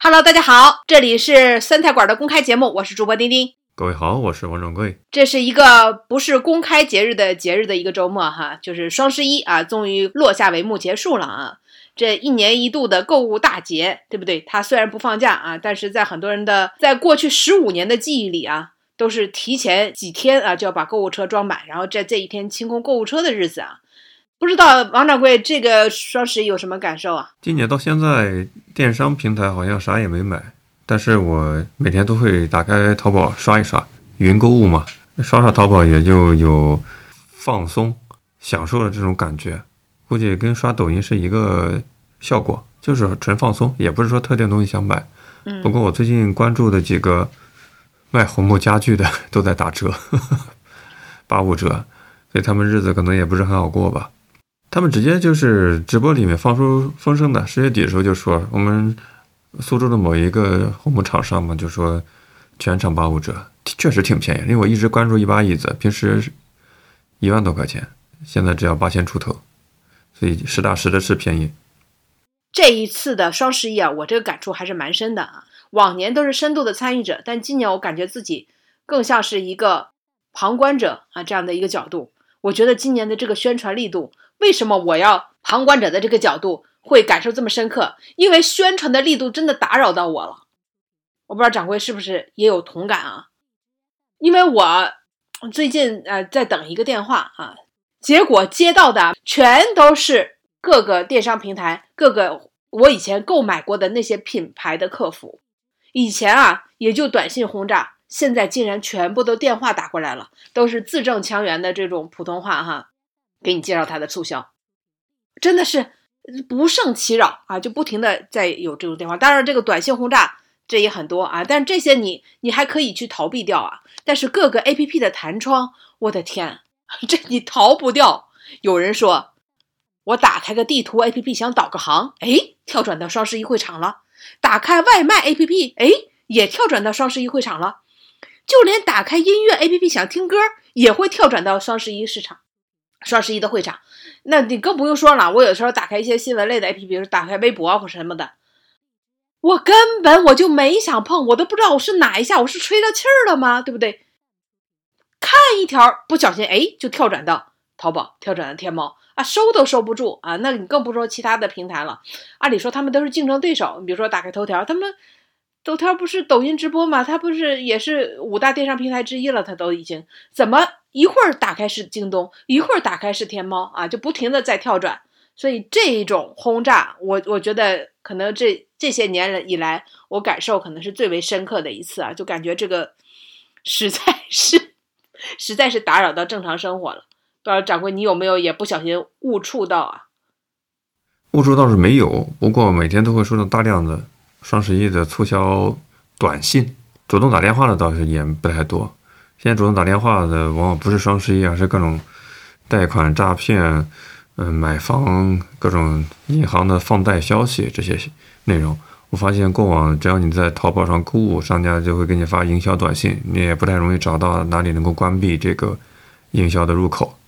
Hello，大家好，这里是酸菜馆的公开节目，我是主播丁丁。各位好，我是王掌柜。这是一个不是公开节日的节日的一个周末哈，就是双十一啊，终于落下帷幕结束了啊。这一年一度的购物大节，对不对？它虽然不放假啊，但是在很多人的在过去十五年的记忆里啊，都是提前几天啊就要把购物车装满，然后在这一天清空购物车的日子啊。不知道王掌柜这个双十一有什么感受啊？今年到现在，电商平台好像啥也没买，但是我每天都会打开淘宝刷一刷，云购物嘛，刷刷淘宝也就有放松、享受的这种感觉，估计跟刷抖音是一个效果，就是纯放松，也不是说特定东西想买。嗯，不过我最近关注的几个卖红木家具的都在打折，八五折，所以他们日子可能也不是很好过吧。他们直接就是直播里面放出风声的，十月底的时候就说我们苏州的某一个红木厂商嘛，就说全场八五折，确实挺便宜。因为我一直关注一把椅子，平时一万多块钱，现在只要八千出头，所以实打实的是便宜。这一次的双十一啊，我这个感触还是蛮深的啊。往年都是深度的参与者，但今年我感觉自己更像是一个旁观者啊这样的一个角度。我觉得今年的这个宣传力度。为什么我要旁观者的这个角度会感受这么深刻？因为宣传的力度真的打扰到我了。我不知道掌柜是不是也有同感啊？因为我最近呃在等一个电话啊，结果接到的全都是各个电商平台、各个我以前购买过的那些品牌的客服。以前啊也就短信轰炸，现在竟然全部都电话打过来了，都是字正腔圆的这种普通话哈。给你介绍它的促销，真的是不胜其扰啊！就不停的在有这种电话，当然这个短信轰炸这也很多啊，但是这些你你还可以去逃避掉啊。但是各个 A P P 的弹窗，我的天，这你逃不掉。有人说，我打开个地图 A P P 想导个航，哎，跳转到双十一会场了；打开外卖 A P P，哎，也跳转到双十一会场了。就连打开音乐 A P P 想听歌，也会跳转到双十一市场。双十一的会场，那你更不用说了。我有时候打开一些新闻类的 APP，比如打开微博或什么的，我根本我就没想碰，我都不知道我是哪一下，我是吹到气儿了吗？对不对？看一条不小心，哎，就跳转到淘宝，跳转到天猫啊，收都收不住啊。那你更不说其他的平台了。按理说他们都是竞争对手，你比如说打开头条，他们抖条不是抖音直播吗？它不是也是五大电商平台之一了？它都已经怎么？一会儿打开是京东，一会儿打开是天猫啊，就不停的在跳转。所以这一种轰炸，我我觉得可能这这些年以来，我感受可能是最为深刻的一次啊，就感觉这个实在是实在是打扰到正常生活了。不知道掌柜你有没有也不小心误触到啊？误触倒是没有，不过每天都会收到大量的双十一的促销短信，主动打电话的倒是也不太多。现在主动打电话的往往不是双十一，而是各种贷款诈骗，嗯，买房各种银行的放贷消息这些内容。我发现过往只要你在淘宝上购物，商家就会给你发营销短信，你也不太容易找到哪里能够关闭这个营销的入口，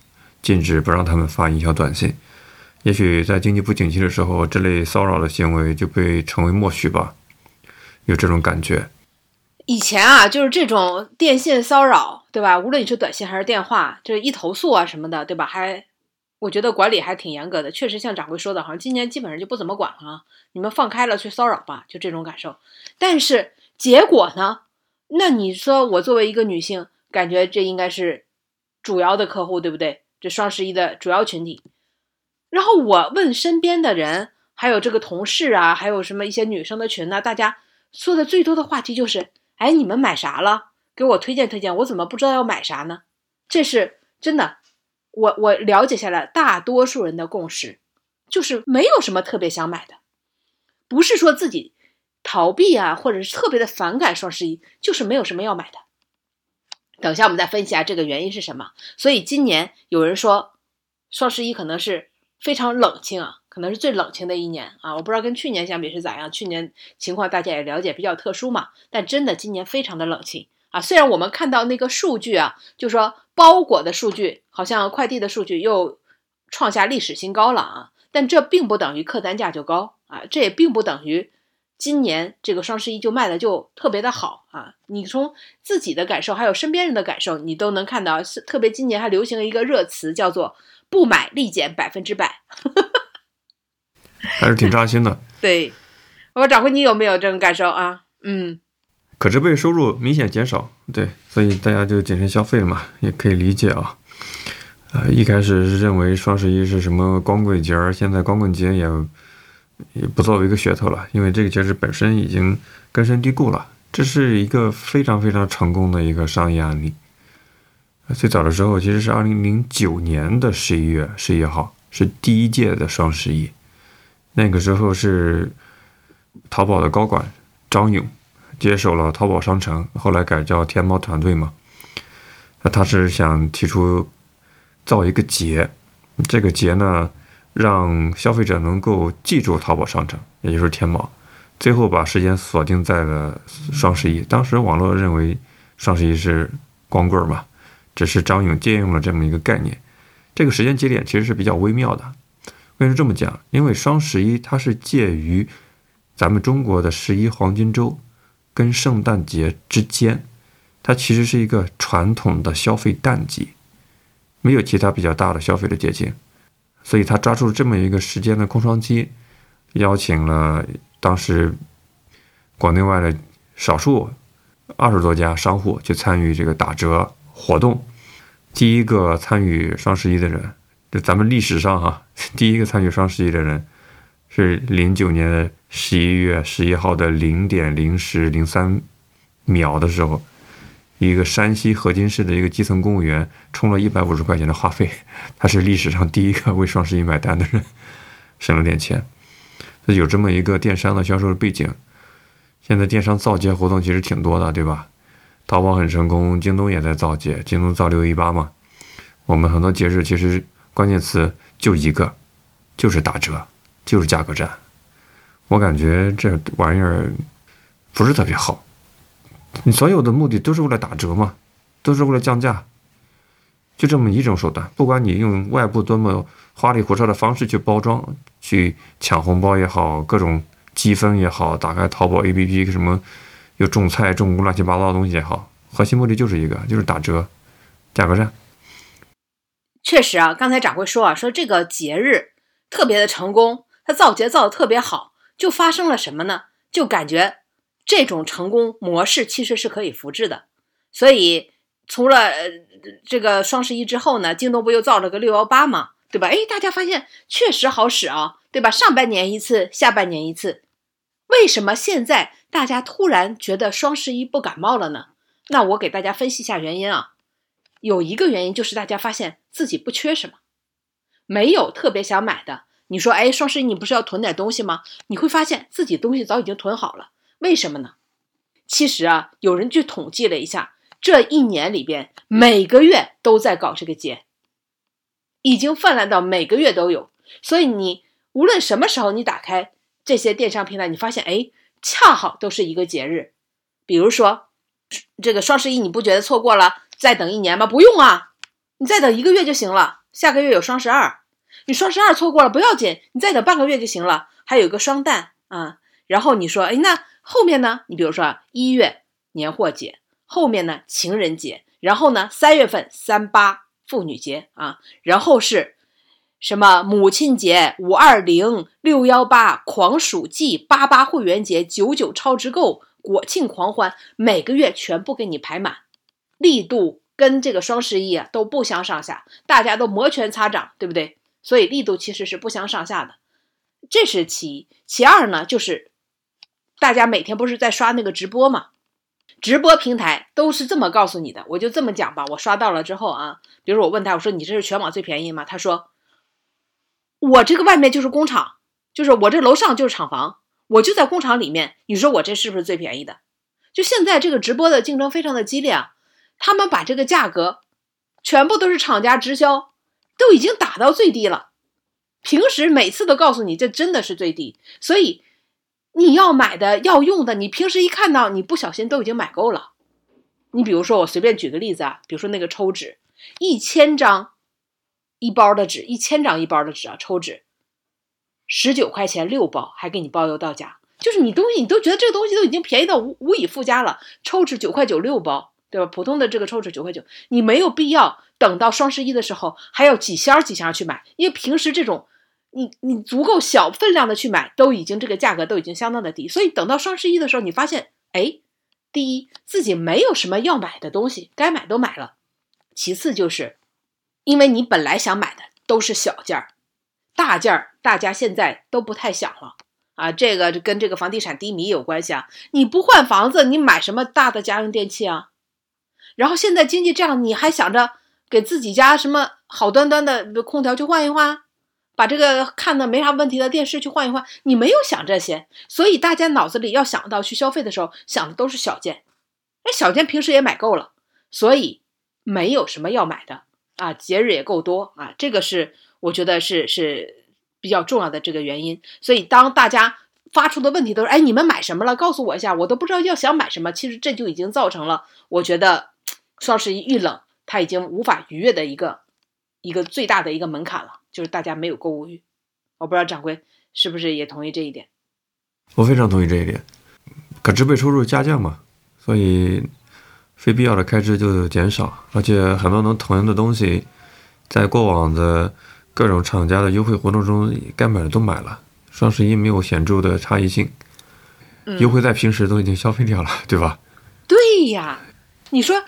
禁止不让他们发营销短信。也许在经济不景气的时候，这类骚扰的行为就被成为默许吧，有这种感觉。以前啊，就是这种电信骚扰，对吧？无论你是短信还是电话，就是一投诉啊什么的，对吧？还我觉得管理还挺严格的。确实像掌柜说的，好像今年基本上就不怎么管了啊。你们放开了去骚扰吧，就这种感受。但是结果呢？那你说我作为一个女性，感觉这应该是主要的客户，对不对？这双十一的主要群体。然后我问身边的人，还有这个同事啊，还有什么一些女生的群呢？大家说的最多的话题就是。哎，你们买啥了？给我推荐推荐，我怎么不知道要买啥呢？这是真的，我我了解下来，大多数人的共识就是没有什么特别想买的，不是说自己逃避啊，或者是特别的反感双十一，就是没有什么要买的。等下我们再分析下这个原因是什么。所以今年有人说双十一可能是非常冷清啊。可能是最冷清的一年啊！我不知道跟去年相比是咋样。去年情况大家也了解，比较特殊嘛。但真的今年非常的冷清啊！虽然我们看到那个数据啊，就说包裹的数据，好像快递的数据又创下历史新高了啊，但这并不等于客单价就高啊，这也并不等于今年这个双十一就卖的就特别的好啊！你从自己的感受，还有身边人的感受，你都能看到，是特别今年还流行了一个热词，叫做“不买立减百分之百”，还是挺扎心的。对，我掌柜，你有没有这种感受啊？嗯，可支配收入明显减少，对，所以大家就谨慎消费了嘛，也可以理解啊。呃，一开始是认为双十一是什么光棍节儿，现在光棍节也。也不作为一个噱头了，因为这个节日本身已经根深蒂固了。这是一个非常非常成功的一个商业案例。最早的时候其实是二零零九年的十一月十一号，是第一届的双十一。那个时候是淘宝的高管张勇接手了淘宝商城，后来改叫天猫团队嘛。那他是想提出造一个节，这个节呢。让消费者能够记住淘宝商城，也就是天猫，最后把时间锁定在了双十一。当时网络认为双十一是光棍嘛，只是张勇借用了这么一个概念。这个时间节点其实是比较微妙的。为什么这么讲？因为双十一它是介于咱们中国的十一黄金周跟圣诞节之间，它其实是一个传统的消费淡季，没有其他比较大的消费的节庆。所以他抓住这么一个时间的空窗期，邀请了当时国内外的少数二十多家商户去参与这个打折活动。第一个参与双十一的人，就咱们历史上哈，第一个参与双十一的人是零九年的十一月十一号的零点零时零三秒的时候。一个山西河津市的一个基层公务员充了一百五十块钱的话费，他是历史上第一个为双十一买单的人，省了点钱。有这么一个电商的销售背景。现在电商造节活动其实挺多的，对吧？淘宝很成功，京东也在造节，京东造六一八嘛。我们很多节日其实关键词就一个，就是打折，就是价格战。我感觉这玩意儿不是特别好。你所有的目的都是为了打折嘛，都是为了降价，就这么一种手段。不管你用外部多么花里胡哨的方式去包装、去抢红包也好，各种积分也好，打开淘宝 APP 什么又种菜种乱七八糟的东西也好，核心目的就是一个，就是打折，价格战。确实啊，刚才掌柜说啊，说这个节日特别的成功，他造节造的特别好，就发生了什么呢？就感觉。这种成功模式其实是可以复制的，所以除了这个双十一之后呢，京东不又造了个六幺八吗？对吧？哎，大家发现确实好使啊，对吧？上半年一次，下半年一次，为什么现在大家突然觉得双十一不感冒了呢？那我给大家分析一下原因啊，有一个原因就是大家发现自己不缺什么，没有特别想买的。你说，哎，双十一你不是要囤点东西吗？你会发现自己东西早已经囤好了。为什么呢？其实啊，有人去统计了一下，这一年里边每个月都在搞这个节，已经泛滥到每个月都有。所以你无论什么时候你打开这些电商平台，你发现哎，恰好都是一个节日。比如说这个双十一，你不觉得错过了再等一年吗？不用啊，你再等一个月就行了。下个月有双十二，你双十二错过了不要紧，你再等半个月就行了。还有个双旦啊，然后你说哎那。后面呢？你比如说一月年货节，后面呢情人节，然后呢三月份三八妇女节啊，然后是什么母亲节、五二零、六幺八、狂暑季、八八会员节、九九超值购、国庆狂欢，每个月全部给你排满，力度跟这个双十一啊都不相上下，大家都摩拳擦掌，对不对？所以力度其实是不相上下的，这是其一。其二呢就是。大家每天不是在刷那个直播吗？直播平台都是这么告诉你的，我就这么讲吧。我刷到了之后啊，比如我问他，我说你这是全网最便宜吗？他说我这个外面就是工厂，就是我这楼上就是厂房，我就在工厂里面。你说我这是不是最便宜的？就现在这个直播的竞争非常的激烈啊，他们把这个价格全部都是厂家直销，都已经打到最低了。平时每次都告诉你这真的是最低，所以。你要买的、要用的，你平时一看到，你不小心都已经买够了。你比如说，我随便举个例子啊，比如说那个抽纸，一千张一包的纸，一千张一包的纸啊，抽纸十九块钱六包，还给你包邮到家。就是你东西你都觉得这个东西都已经便宜到无无以复加了，抽纸九块九六包，对吧？普通的这个抽纸九块九，你没有必要等到双十一的时候还要几箱几箱去买，因为平时这种你你足够小分量的去买，都已经这个价格都已经相当的低，所以等到双十一的时候，你发现，哎，第一自己没有什么要买的东西，该买都买了，其次就是因为你本来想买的都是小件儿，大件儿大家现在都不太想了。啊，这个跟这个房地产低迷有关系啊！你不换房子，你买什么大的家用电器啊？然后现在经济这样，你还想着给自己家什么好端端的空调去换一换，把这个看的没啥问题的电视去换一换？你没有想这些，所以大家脑子里要想到去消费的时候想的都是小件。哎，小件平时也买够了，所以没有什么要买的啊。节日也够多啊，这个是我觉得是是。比较重要的这个原因，所以当大家发出的问题都是，哎，你们买什么了？告诉我一下，我都不知道要想买什么。其实这就已经造成了，我觉得双十一遇冷，它已经无法逾越的一个一个最大的一个门槛了，就是大家没有购物欲。我不知道掌柜是不是也同意这一点？我非常同意这一点，可支配收入下降嘛，所以非必要的开支就减少，而且很多能同样的东西，在过往的。各种厂家的优惠活动中，该买的都买了。双十一没有显著的差异性，优惠在平时都已经消费掉了，对吧？对呀，你说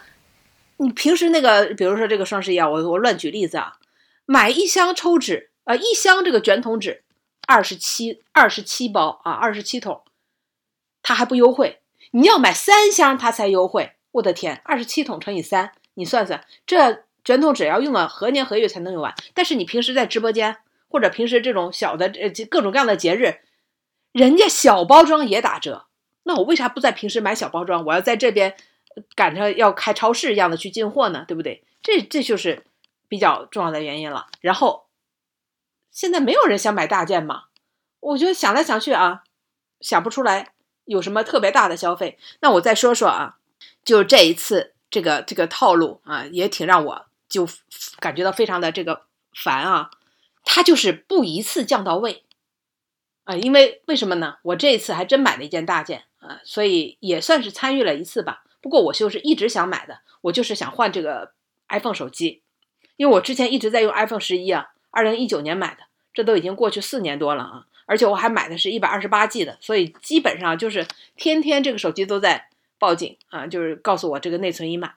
你平时那个，比如说这个双十一啊，我我乱举例子啊，买一箱抽纸，呃，一箱这个卷筒纸，二十七二十七包啊，二十七筒，它还不优惠。你要买三箱，它才优惠。我的天，二十七桶乘以三，你算算这。卷筒纸要用了何年何月才能用完？但是你平时在直播间或者平时这种小的呃各种各样的节日，人家小包装也打折，那我为啥不在平时买小包装？我要在这边赶着要开超市一样的去进货呢？对不对？这这就是比较重要的原因了。然后现在没有人想买大件嘛？我觉得想来想去啊，想不出来有什么特别大的消费。那我再说说啊，就这一次这个这个套路啊，也挺让我。就感觉到非常的这个烦啊，他就是不一次降到位啊，因为为什么呢？我这一次还真买了一件大件啊，所以也算是参与了一次吧。不过我就是一直想买的，我就是想换这个 iPhone 手机，因为我之前一直在用 iPhone 十一啊，二零一九年买的，这都已经过去四年多了啊，而且我还买的是一百二十八 G 的，所以基本上就是天天这个手机都在报警啊，就是告诉我这个内存已满，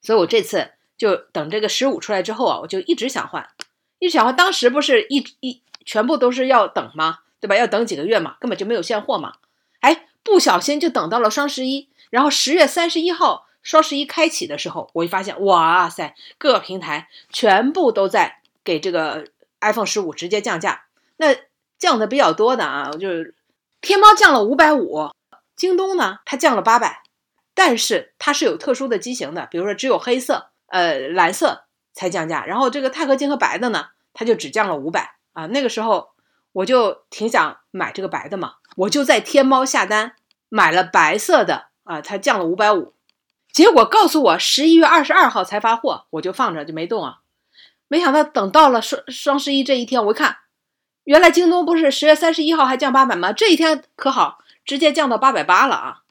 所以我这次。就等这个十五出来之后啊，我就一直想换，一直想换。当时不是一一全部都是要等吗？对吧？要等几个月嘛，根本就没有现货嘛。哎，不小心就等到了双十一，然后十月三十一号双十一开启的时候，我就发现，哇塞，各个平台全部都在给这个 iPhone 十五直接降价。那降的比较多的啊，就是天猫降了五百五，京东呢它降了八百，但是它是有特殊的机型的，比如说只有黑色。呃，蓝色才降价，然后这个钛合金和白的呢，它就只降了五百啊。那个时候我就挺想买这个白的嘛，我就在天猫下单买了白色的啊，它降了五百五。结果告诉我十一月二十二号才发货，我就放着就没动啊。没想到等到了双双十一这一天，我一看，原来京东不是十月三十一号还降八百吗？这一天可好，直接降到八百八了啊，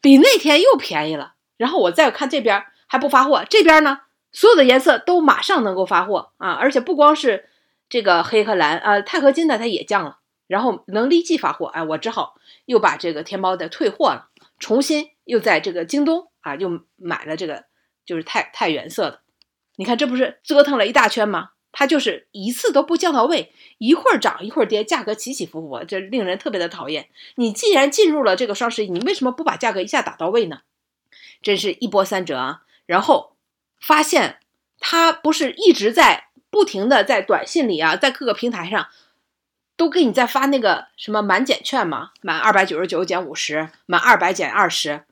比那天又便宜了。然后我再看这边。还不发货，这边呢，所有的颜色都马上能够发货啊！而且不光是这个黑和蓝啊，钛合金的它也降了，然后能立即发货。哎，我只好又把这个天猫的退货了，重新又在这个京东啊又买了这个就是钛钛原色的。你看这不是折腾了一大圈吗？它就是一次都不降到位，一会儿涨一会儿跌，价格起起伏伏，这令人特别的讨厌。你既然进入了这个双十一，你为什么不把价格一下打到位呢？真是一波三折啊！然后发现他不是一直在不停的在短信里啊，在各个平台上都给你在发那个什么满减券吗？满二百九十九减五十，满二百减二十，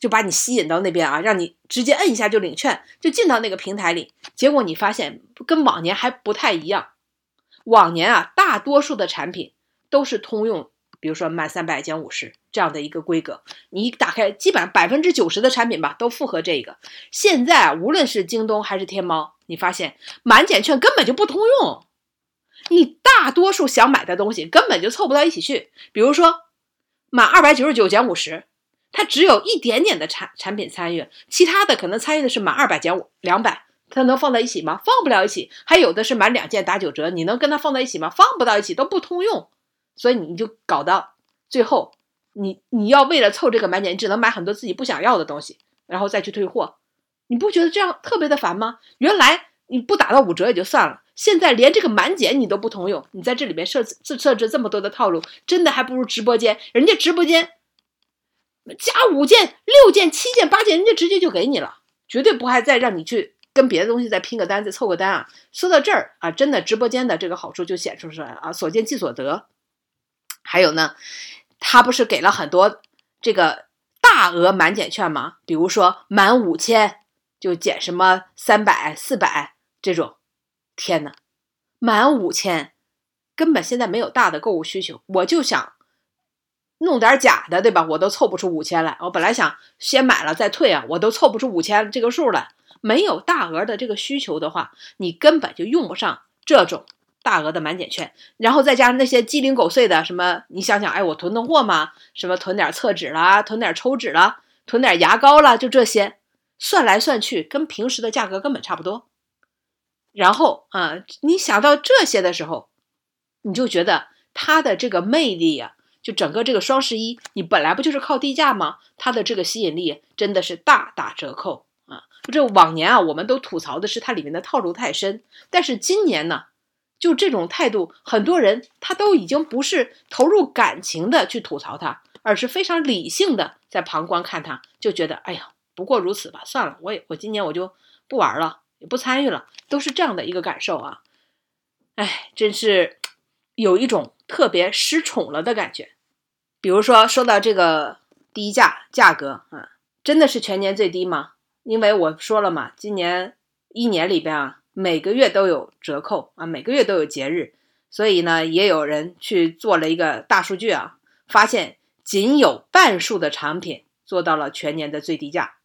就把你吸引到那边啊，让你直接摁一下就领券，就进到那个平台里。结果你发现跟往年还不太一样，往年啊，大多数的产品都是通用。比如说满三百减五十这样的一个规格，你打开，基本上百分之九十的产品吧都符合这个。现在啊，无论是京东还是天猫，你发现满减券根本就不通用，你大多数想买的东西根本就凑不到一起去。比如说，满二百九十九减五十，它只有一点点的产产品参与，其他的可能参与的是满二百减五两百，它能放在一起吗？放不了一起。还有的是满两件打九折，你能跟它放在一起吗？放不到一起，都不通用。所以你就搞到最后，你你要为了凑这个满减，你只能买很多自己不想要的东西，然后再去退货。你不觉得这样特别的烦吗？原来你不打到五折也就算了。现在连这个满减你都不通用，你在这里面设设设置这么多的套路，真的还不如直播间。人家直播间加五件、六件、七件、八件，人家直接就给你了，绝对不还再让你去跟别的东西再拼个单、再凑个单啊。说到这儿啊，真的直播间的这个好处就显示出来了啊，所见即所得。还有呢，他不是给了很多这个大额满减券吗？比如说满五千就减什么三百、四百这种。天哪，满五千，根本现在没有大的购物需求，我就想弄点假的，对吧？我都凑不出五千来。我本来想先买了再退啊，我都凑不出五千这个数来。没有大额的这个需求的话，你根本就用不上这种大额的满减券。然后再加上那些鸡零狗碎的什么，你想想，哎，我囤囤货嘛，什么囤点厕纸啦，囤点抽纸啦，囤点牙膏啦，就这些，算来算去，跟平时的价格根本差不多。然后啊，你想到这些的时候，你就觉得它的这个魅力呀，就整个这个双十一，你本来不就是靠低价吗？它的这个吸引力真的是大打折扣啊！这往年啊，我们都吐槽的是它里面的套路太深，但是今年呢，就这种态度，很多人他都已经不是投入感情的去吐槽它，而是非常理性的在旁观看它，就觉得哎呀，不过如此吧，算了，我也我今年我就不玩了。也不参与了，都是这样的一个感受啊！哎，真是有一种特别失宠了的感觉。比如说，说到这个低价价格啊，真的是全年最低吗？因为我说了嘛，今年一年里边啊，每个月都有折扣啊，每个月都有节日，所以呢，也有人去做了一个大数据啊，发现仅有半数的产品做到了全年的最低价。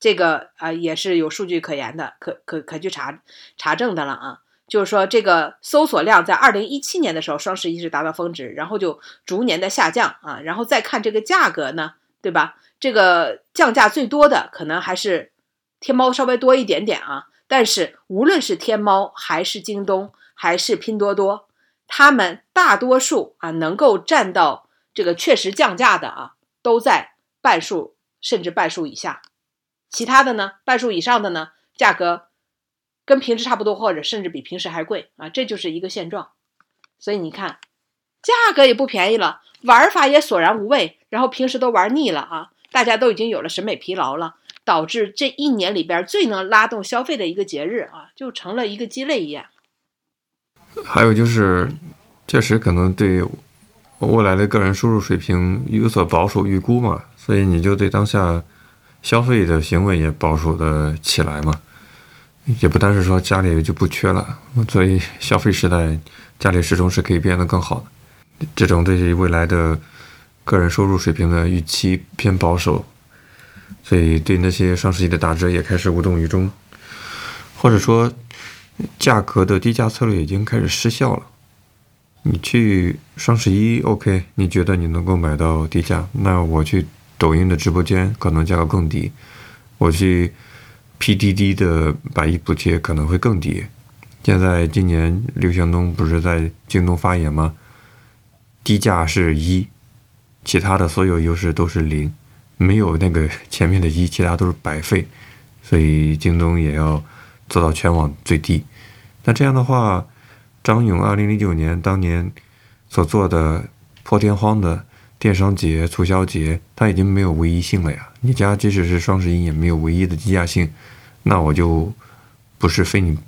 这个啊也是有数据可言的，可可可去查查证的了啊。就是说，这个搜索量在二零一七年的时候，双十一是达到峰值，然后就逐年的下降啊。然后再看这个价格呢，对吧？这个降价最多的可能还是天猫稍微多一点点啊。但是无论是天猫还是京东还是拼多多，他们大多数啊能够占到这个确实降价的啊，都在半数甚至半数以下。其他的呢，半数以上的呢，价格跟平时差不多，或者甚至比平时还贵啊，这就是一个现状。所以你看，价格也不便宜了，玩法也索然无味，然后平时都玩腻了啊，大家都已经有了审美疲劳了，导致这一年里边最能拉动消费的一个节日啊，就成了一个鸡肋一样。还有就是，确实可能对未来的个人收入水平有所保守预估嘛，所以你就对当下。消费的行为也保守的起来嘛，也不单是说家里就不缺了，所以消费时代家里始终是可以变得更好的。这种对于未来的个人收入水平的预期偏保守，所以对那些双十一的打折也开始无动于衷，或者说价格的低价策略已经开始失效了。你去双十一，OK，你觉得你能够买到低价，那我去。抖音的直播间可能价格更低，我去 PDD 的百亿补贴可能会更低。现在今年刘强东不是在京东发言吗？低价是一，其他的所有优势都是零，没有那个前面的一，其他都是白费。所以京东也要做到全网最低。那这样的话，张勇二零零九年当年所做的破天荒的。电商节、促销节，它已经没有唯一性了呀。你家即使是双十一，也没有唯一的低价性，那我就不是非你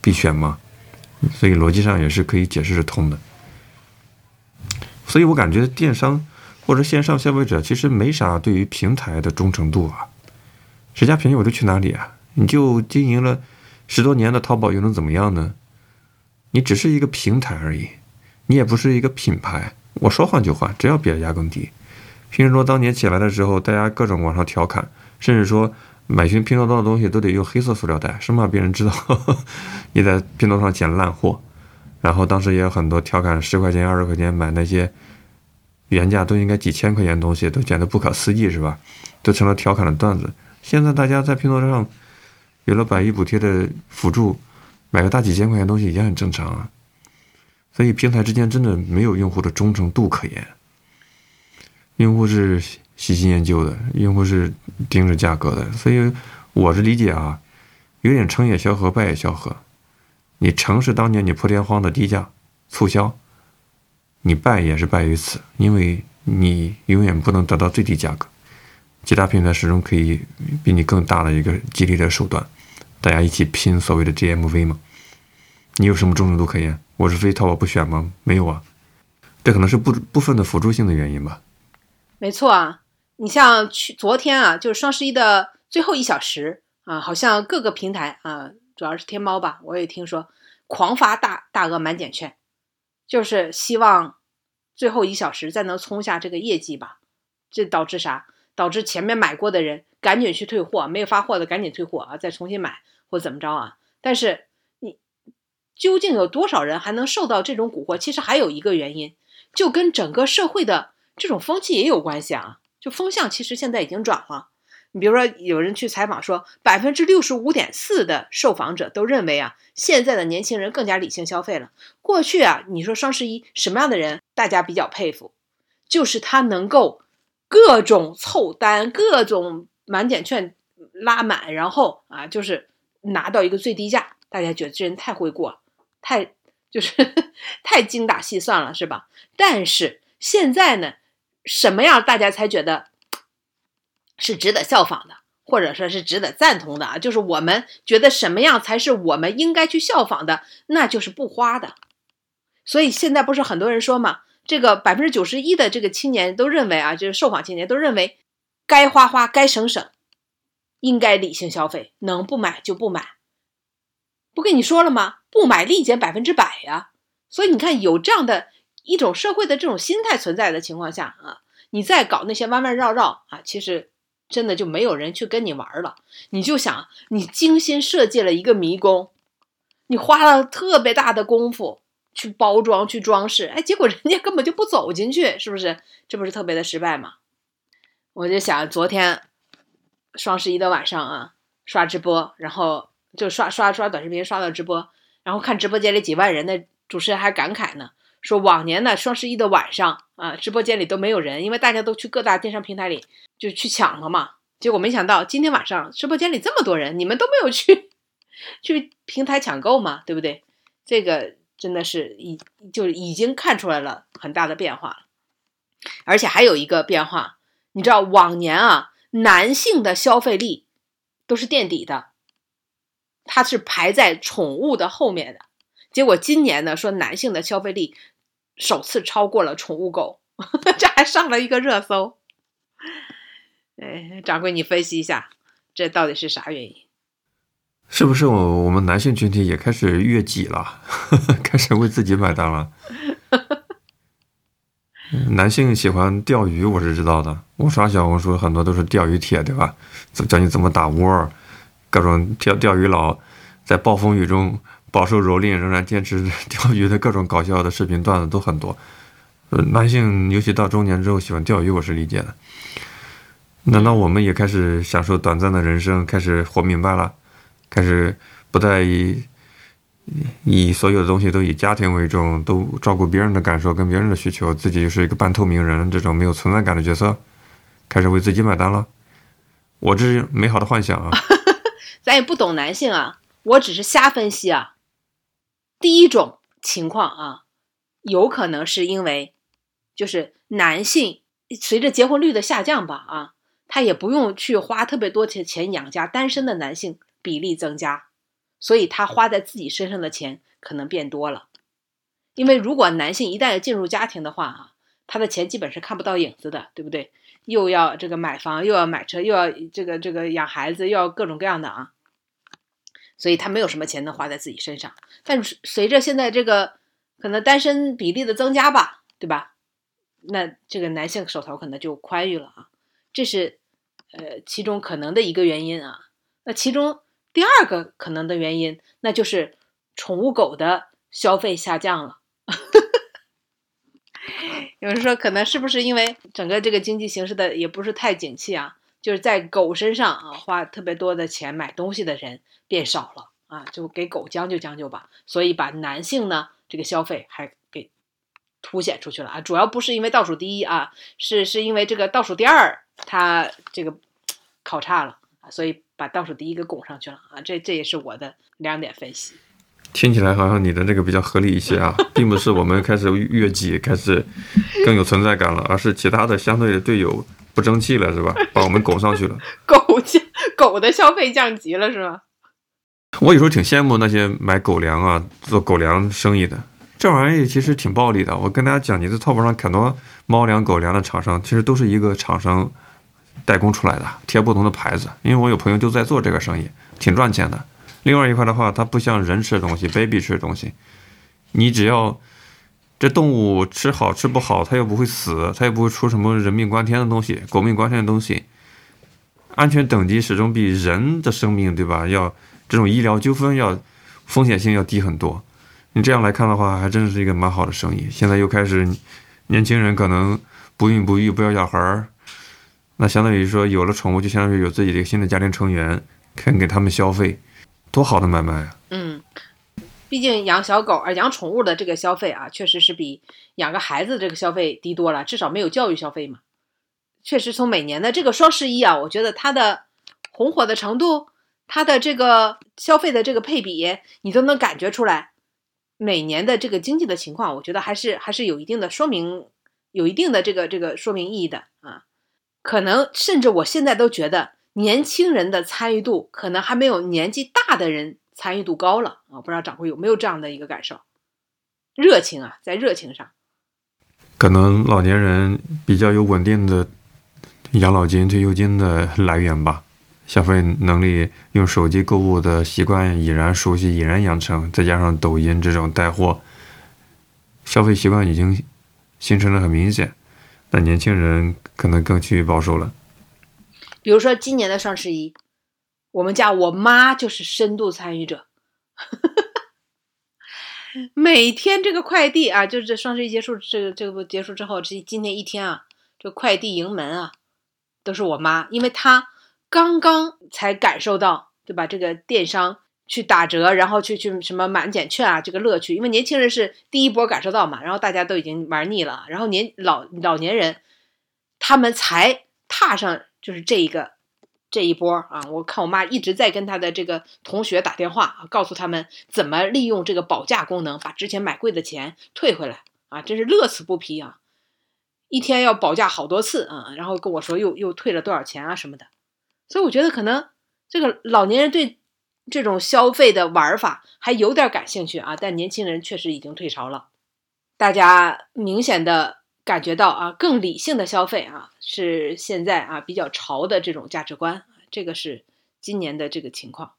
必选吗？所以逻辑上也是可以解释得通的。所以我感觉电商或者线上消费者其实没啥对于平台的忠诚度啊。谁家便宜我就去哪里啊？你就经营了十多年的淘宝又能怎么样呢？你只是一个平台而已，你也不是一个品牌。我说换就换，只要比人家更低。拼多多当年起来的时候，大家各种网上调侃，甚至说买拼拼多多的东西都得用黑色塑料袋，生怕别人知道 你在拼多多上捡烂货。然后当时也有很多调侃十块钱、二十块钱买那些原价都应该几千块钱的东西，都简直不可思议，是吧？都成了调侃的段子。现在大家在拼多多上有了百亿补贴的辅助，买个大几千块钱东西也很正常啊。所以平台之间真的没有用户的忠诚度可言，用户是喜新厌旧的，用户是盯着价格的。所以我是理解啊，有点成也萧何，败也萧何。你成是当年你破天荒的低价促销，你败也是败于此，因为你永远不能得到最低价格，其他平台始终可以比你更大的一个激励的手段，大家一起拼所谓的 GMV 嘛。你有什么忠诚度可言？我是非淘宝不选吗？没有啊，这可能是部部分的辅助性的原因吧。没错啊，你像去昨天啊，就是双十一的最后一小时啊，好像各个平台啊。主要是天猫吧，我也听说狂发大大额满减券，就是希望最后一小时再能冲下这个业绩吧。这导致啥？导致前面买过的人赶紧去退货，没有发货的赶紧退货啊，再重新买或怎么着啊？但是究竟有多少人还能受到这种蛊惑？其实还有一个原因，就跟整个社会的这种风气也有关系啊。就风向其实现在已经转了。你比如说，有人去采访说，百分之六十五点四的受访者都认为啊，现在的年轻人更加理性消费了。过去啊，你说双十一什么样的人大家比较佩服，就是他能够各种凑单、各种满减券拉满，然后啊，就是拿到一个最低价，大家觉得这人太会过了，太就是 太精打细算了，是吧？但是现在呢，什么样大家才觉得？是值得效仿的，或者说是值得赞同的啊！就是我们觉得什么样才是我们应该去效仿的，那就是不花的。所以现在不是很多人说嘛，这个百分之九十一的这个青年都认为啊，就是受访青年都认为，该花花，该省省，应该理性消费，能不买就不买。不跟你说了吗？不买立减百分之百呀！所以你看，有这样的一种社会的这种心态存在的情况下啊，你再搞那些弯弯绕绕啊，其实。真的就没有人去跟你玩了，你就想你精心设计了一个迷宫，你花了特别大的功夫去包装、去装饰，哎，结果人家根本就不走进去，是不是？这不是特别的失败吗？我就想昨天双十一的晚上啊，刷直播，然后就刷刷刷短视频，刷到直播，然后看直播间里几万人的主持人还感慨呢，说往年呢双十一的晚上啊，直播间里都没有人，因为大家都去各大电商平台里。就去抢了嘛，结果没想到今天晚上直播间里这么多人，你们都没有去 去平台抢购嘛，对不对？这个真的是已就已经看出来了很大的变化，而且还有一个变化，你知道往年啊，男性的消费力都是垫底的，它是排在宠物的后面的，结果今年呢，说男性的消费力首次超过了宠物狗，这还上了一个热搜。哎，掌柜，你分析一下，这到底是啥原因？是不是我我们男性群体也开始越己了，开始为自己买单了？男性喜欢钓鱼，我是知道的。我刷小红书，很多都是钓鱼帖，对吧？教你怎么打窝，各种钓钓鱼佬在暴风雨中饱受蹂躏，仍然坚持钓鱼的各种搞笑的视频段子都很多。男性尤其到中年之后喜欢钓鱼，我是理解的。难道我们也开始享受短暂的人生，开始活明白了，开始不再以以所有的东西都以家庭为重，都照顾别人的感受跟别人的需求，自己就是一个半透明人，这种没有存在感的角色，开始为自己买单了？我这是美好的幻想啊！咱也不懂男性啊，我只是瞎分析啊。第一种情况啊，有可能是因为就是男性随着结婚率的下降吧啊。他也不用去花特别多钱钱养家，单身的男性比例增加，所以他花在自己身上的钱可能变多了。因为如果男性一旦进入家庭的话啊，他的钱基本是看不到影子的，对不对？又要这个买房，又要买车，又要这个这个养孩子，又要各种各样的啊，所以他没有什么钱能花在自己身上。但是随着现在这个可能单身比例的增加吧，对吧？那这个男性手头可能就宽裕了啊，这是。呃，其中可能的一个原因啊，那其中第二个可能的原因，那就是宠物狗的消费下降了。有人说，可能是不是因为整个这个经济形势的也不是太景气啊？就是在狗身上啊花特别多的钱买东西的人变少了啊，就给狗将就将就吧。所以把男性呢这个消费还给凸显出去了啊。主要不是因为倒数第一啊，是是因为这个倒数第二他这个 考差了啊，所以把倒数第一给拱上去了啊。这这也是我的两点分析。听起来好像你的这个比较合理一些啊，并不是我们开始越级开始更有存在感了，而是其他的相对的队友不争气了，是吧？把我们拱上去了。狗降狗的消费降级了是吧？我有时候挺羡慕那些买狗粮啊、做狗粮生意的，这玩意儿其实挺暴利的。我跟大家讲，你在淘宝上很多猫粮、狗粮的厂商，其实都是一个厂商代工出来的，贴不同的牌子。因为我有朋友就在做这个生意，挺赚钱的。另外一块的话，它不像人吃的东西，baby 吃的东西，你只要这动物吃好吃不好，它又不会死，它又不会出什么人命关天的东西、狗命关天的东西，安全等级始终比人的生命，对吧？要这种医疗纠纷要风险性要低很多。你这样来看的话，还真是一个蛮好的生意。现在又开始年轻人可能不孕不育不要小孩儿，那相当于说有了宠物，就相当于有自己的一个新的家庭成员，肯给他们消费。多好的买卖啊！嗯，毕竟养小狗啊，养宠物的这个消费啊，确实是比养个孩子这个消费低多了，至少没有教育消费嘛。确实，从每年的这个双十一啊，我觉得它的红火的程度，它的这个消费的这个配比，你都能感觉出来。每年的这个经济的情况，我觉得还是 还是有一定的说明，有一定的这个这个说明意义的啊。可能甚至我现在都觉得。年轻人的参与度可能还没有年纪大的人参与度高了啊！不知道掌柜有没有这样的一个感受？热情啊，在热情上，可能老年人比较有稳定的养老金、退休金的来源吧，消费能力用手机购物的习惯已然熟悉、已然养成，再加上抖音这种带货，消费习惯已经形成的很明显。那年轻人可能更趋于保守了。比如说今年的双十一，我们家我妈就是深度参与者，每天这个快递啊，就是这双十一结束，这个这个不结束之后，这今天一天啊，这快递迎门啊，都是我妈，因为她刚刚才感受到，对吧？这个电商去打折，然后去去什么满减券啊，这个乐趣，因为年轻人是第一波感受到嘛，然后大家都已经玩腻了，然后年老老年人他们才踏上。就是这一个这一波啊！我看我妈一直在跟她的这个同学打电话，告诉他们怎么利用这个保价功能，把之前买贵的钱退回来啊！真是乐此不疲啊！一天要保价好多次啊，然后跟我说又又退了多少钱啊什么的。所以我觉得可能这个老年人对这种消费的玩法还有点感兴趣啊，但年轻人确实已经退潮了，大家明显的。感觉到啊，更理性的消费啊，是现在啊比较潮的这种价值观，这个是今年的这个情况。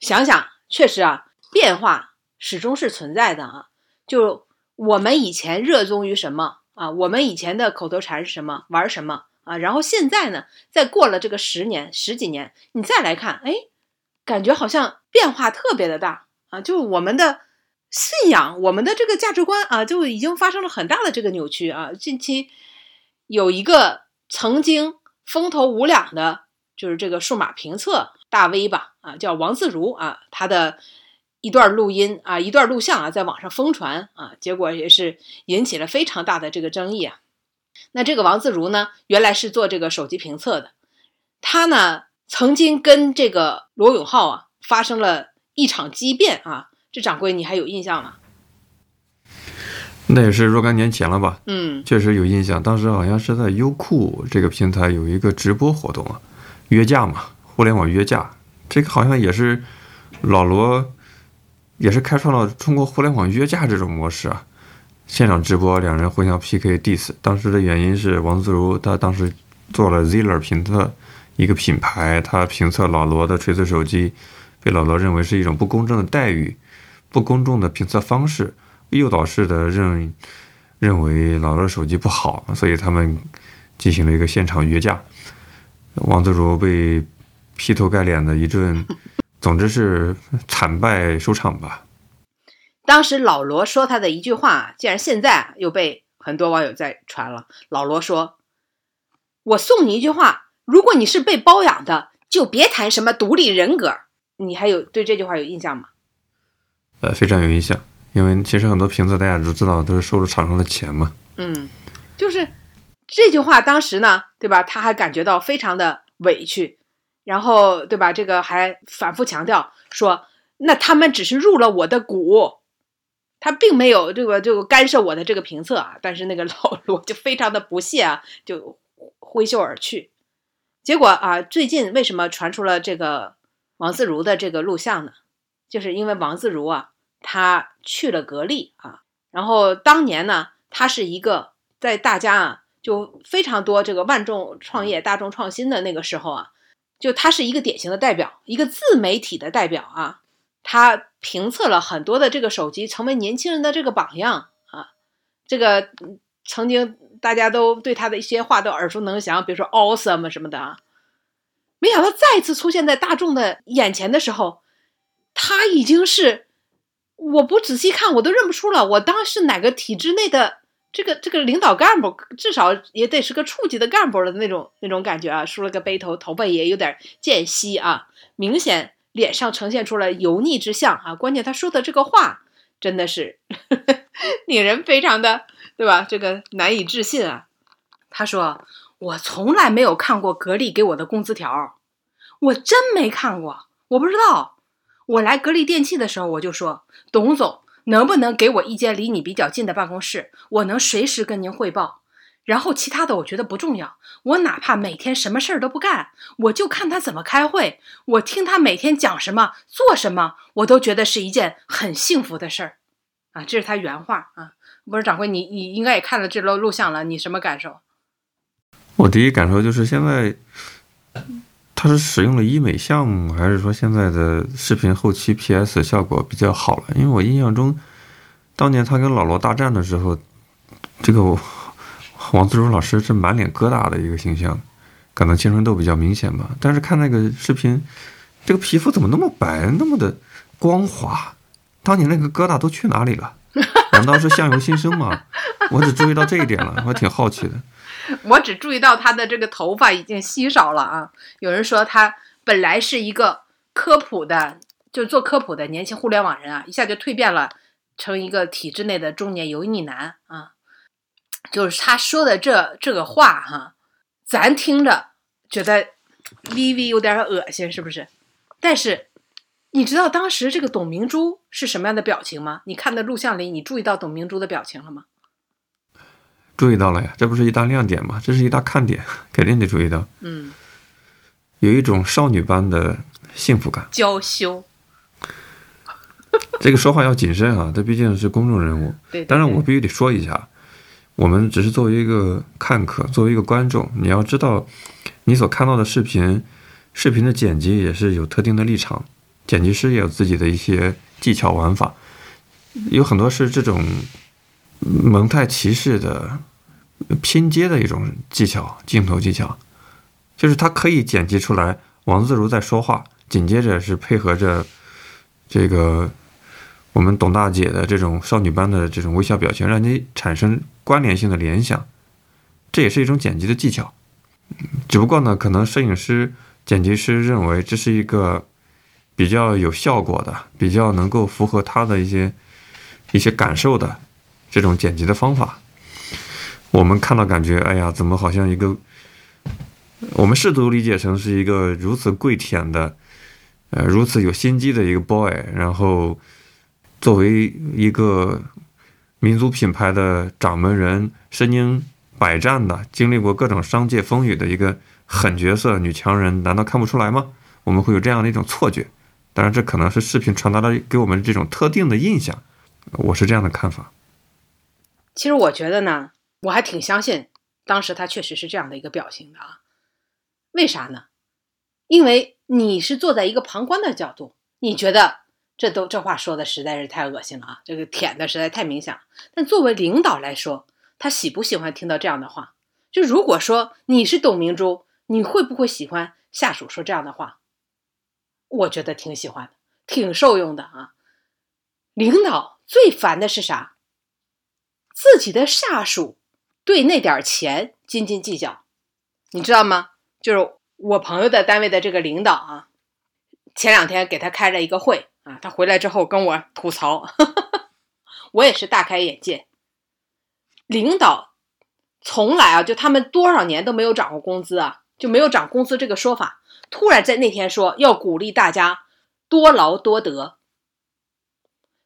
想想，确实啊，变化始终是存在的啊。就我们以前热衷于什么啊？我们以前的口头禅是什么？玩什么啊？然后现在呢，再过了这个十年、十几年，你再来看，哎，感觉好像变化特别的大啊。就我们的。信仰我们的这个价值观啊，就已经发生了很大的这个扭曲啊。近期有一个曾经风头无两的，就是这个数码评测大 V 吧，啊，叫王自如啊，他的一段录音啊，一段录像啊，在网上疯传啊，结果也是引起了非常大的这个争议啊。那这个王自如呢，原来是做这个手机评测的，他呢曾经跟这个罗永浩啊发生了一场激辩啊。这掌柜，你还有印象吗？那也是若干年前了吧？嗯，确实有印象。当时好像是在优酷这个平台有一个直播活动啊，约架嘛，互联网约架。这个好像也是老罗也是开创了中国互联网约架这种模式啊。现场直播，两人互相 PK diss。当时的原因是王自如他当时做了 Ziller 评测一个品牌，他评测老罗的锤子手机，被老罗认为是一种不公正的待遇。不公正的评测方式，诱导式的认认为老罗手机不好，所以他们进行了一个现场约架。王自如被劈头盖脸的一顿，总之是惨败收场吧。当时老罗说他的一句话，竟然现在又被很多网友在传了。老罗说：“我送你一句话，如果你是被包养的，就别谈什么独立人格。”你还有对这句话有印象吗？呃，非常有印象，因为其实很多评测大家都知道，都是收了厂商的钱嘛。嗯，就是这句话，当时呢，对吧？他还感觉到非常的委屈，然后对吧？这个还反复强调说，那他们只是入了我的股，他并没有这个这个干涉我的这个评测啊。但是那个老罗就非常的不屑啊，就挥袖而去。结果啊，最近为什么传出了这个王自如的这个录像呢？就是因为王自如啊，他去了格力啊，然后当年呢，他是一个在大家啊就非常多这个万众创业、大众创新的那个时候啊，就他是一个典型的代表，一个自媒体的代表啊，他评测了很多的这个手机，成为年轻人的这个榜样啊，这个曾经大家都对他的一些话都耳熟能详，比如说 awesome 什么的啊，没想到再次出现在大众的眼前的时候。他已经是，我不仔细看我都认不出了，我当是哪个体制内的这个这个领导干部，至少也得是个处级的干部的那种那种感觉啊，梳了个背头，头发也有点渐稀啊，明显脸上呈现出了油腻之相啊。关键他说的这个话真的是呵 呵令人非常的对吧？这个难以置信啊。他说：“我从来没有看过格力给我的工资条，我真没看过，我不知道。”我来格力电器的时候，我就说：“董总，能不能给我一间离你比较近的办公室？我能随时跟您汇报。然后其他的我觉得不重要，我哪怕每天什么事儿都不干，我就看他怎么开会，我听他每天讲什么、做什么，我都觉得是一件很幸福的事儿。”啊，这是他原话啊。不是掌柜，你你应该也看了这录录像了，你什么感受？我第一感受就是现在。他是使用了医美项目，还是说现在的视频后期 PS 效果比较好了？因为我印象中，当年他跟老罗大战的时候，这个王自如老师是满脸疙瘩的一个形象，可能青春痘比较明显吧。但是看那个视频，这个皮肤怎么那么白，那么的光滑？当年那个疙瘩都去哪里了？难道是相由心生吗？我只注意到这一点了，我挺好奇的。我只注意到他的这个头发已经稀少了啊！有人说他本来是一个科普的，就做科普的年轻互联网人啊，一下就蜕变了，成一个体制内的中年油腻男啊！就是他说的这这个话哈，咱听着觉得微微有点恶心，是不是？但是你知道当时这个董明珠是什么样的表情吗？你看的录像里，你注意到董明珠的表情了吗？注意到了呀，这不是一大亮点吗？这是一大看点，肯定得注意到。嗯，有一种少女般的幸福感，娇羞。这个说话要谨慎啊，这毕竟是公众人物。对，当然我必须得说一下，我们只是作为一个看客，作为一个观众，你要知道，你所看到的视频，视频的剪辑也是有特定的立场，剪辑师也有自己的一些技巧玩法，有很多是这种。蒙太奇式的拼接的一种技巧，镜头技巧，就是它可以剪辑出来王自如在说话，紧接着是配合着这个我们董大姐的这种少女般的这种微笑表情，让你产生关联性的联想，这也是一种剪辑的技巧。只不过呢，可能摄影师、剪辑师认为这是一个比较有效果的、比较能够符合他的一些一些感受的。这种剪辑的方法，我们看到感觉，哎呀，怎么好像一个，我们试图理解成是一个如此跪舔的，呃，如此有心机的一个 boy，然后作为一个民族品牌的掌门人，身经百战的，经历过各种商界风雨的一个狠角色女强人，难道看不出来吗？我们会有这样的一种错觉，当然，这可能是视频传达的给我们这种特定的印象，我是这样的看法。其实我觉得呢，我还挺相信当时他确实是这样的一个表情的啊。为啥呢？因为你是坐在一个旁观的角度，你觉得这都这话说的实在是太恶心了啊，这个舔的实在太明显。但作为领导来说，他喜不喜欢听到这样的话？就如果说你是董明珠，你会不会喜欢下属说这样的话？我觉得挺喜欢的，挺受用的啊。领导最烦的是啥？自己的下属对那点钱斤斤计较，你知道吗？就是我朋友的单位的这个领导啊，前两天给他开了一个会啊，他回来之后跟我吐槽，我也是大开眼界。领导从来啊，就他们多少年都没有涨过工资啊，就没有涨工资这个说法。突然在那天说要鼓励大家多劳多得，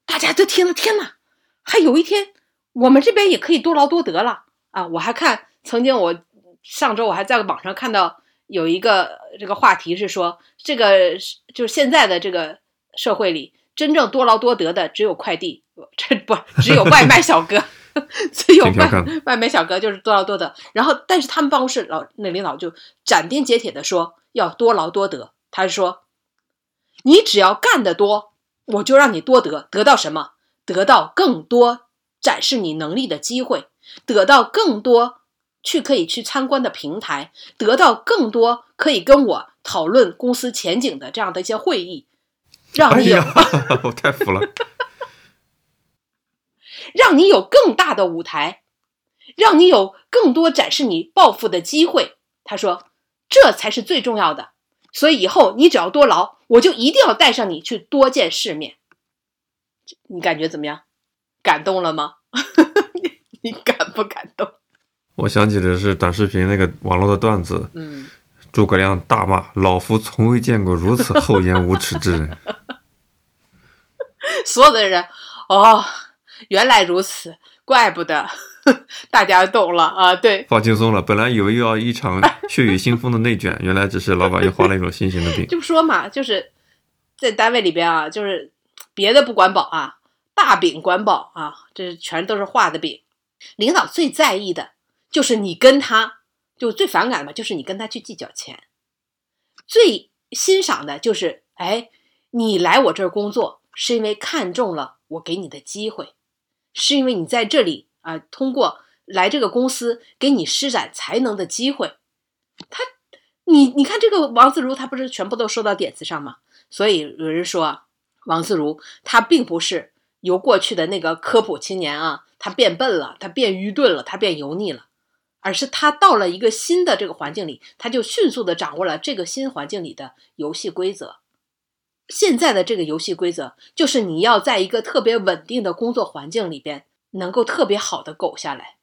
大家都听了，天哪！还有一天我们这边也可以多劳多得了啊！我还看曾经我上周我还在网上看到有一个这个话题是说，这个就是现在的这个社会里真正多劳多得的只有快递，这不只有外卖小哥。只有外外卖小哥就是多劳多得，然后但是他们办公室老那领导就斩钉截铁的说要多劳多得。他说：“你只要干得多，我就让你多得，得到什么？得到更多展示你能力的机会，得到更多去可以去参观的平台，得到更多可以跟我讨论公司前景的这样的一些会议，让你有。我太服了。”让你有更大的舞台，让你有更多展示你抱负的机会。他说：“这才是最重要的。所以以后你只要多劳，我就一定要带上你去多见世面。你感觉怎么样？感动了吗？你感不感动？”我想起的是短视频那个网络的段子，嗯，诸葛亮大骂：“老夫从未见过如此厚颜无耻之人。”所有的人，哦。原来如此，怪不得 大家懂了啊！对，放轻松了。本来以为又要一场 血雨腥风的内卷，原来只是老板又画了一种新型的饼。就说嘛，就是在单位里边啊，就是别的不管饱啊，大饼管饱啊，这全都是画的饼。领导最在意的就是你跟他，就最反感的嘛，就是你跟他去计较钱。最欣赏的就是，哎，你来我这儿工作是因为看中了我给你的机会。是因为你在这里啊，通过来这个公司给你施展才能的机会，他，你你看这个王自如，他不是全部都说到点子上吗？所以有人说王自如他并不是由过去的那个科普青年啊，他变笨了，他变愚钝了，他变油腻了，而是他到了一个新的这个环境里，他就迅速的掌握了这个新环境里的游戏规则。现在的这个游戏规则就是你要在一个特别稳定的工作环境里边，能够特别好的苟下来。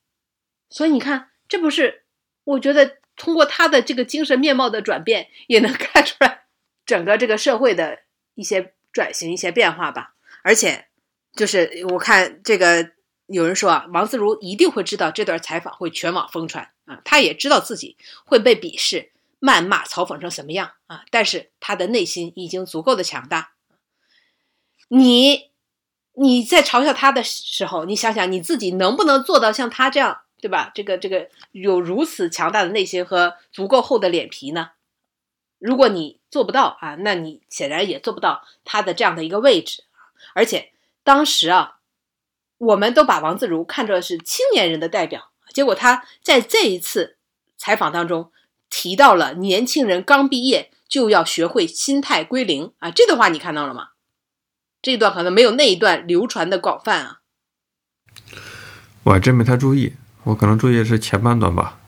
所以你看，这不是我觉得通过他的这个精神面貌的转变，也能 看出来整个这个社会的一些转型、一些变化吧。而且，就是我看这个有人说啊，王自如一定会知道这段采访会全网疯传啊，他也知道自己会被鄙视。谩骂、嘲讽成什么样啊？但是他的内心已经足够的强大。你，你在嘲笑他的时候，你想想你自己能不能做到像他这样，对吧？这个这个有如此强大的内心和足够厚的脸皮呢？如果你做不到啊，那你显然也做不到他的这样的一个位置。而且当时啊，我们都把王自如看作是青年人的代表，结果他在这一次采访当中。提到了年轻人刚毕业就要学会心态归零啊，这段话你看到了吗？这一段可能没有那一段流传的广泛啊。我还真没太注意，我可能注意的是前半段吧，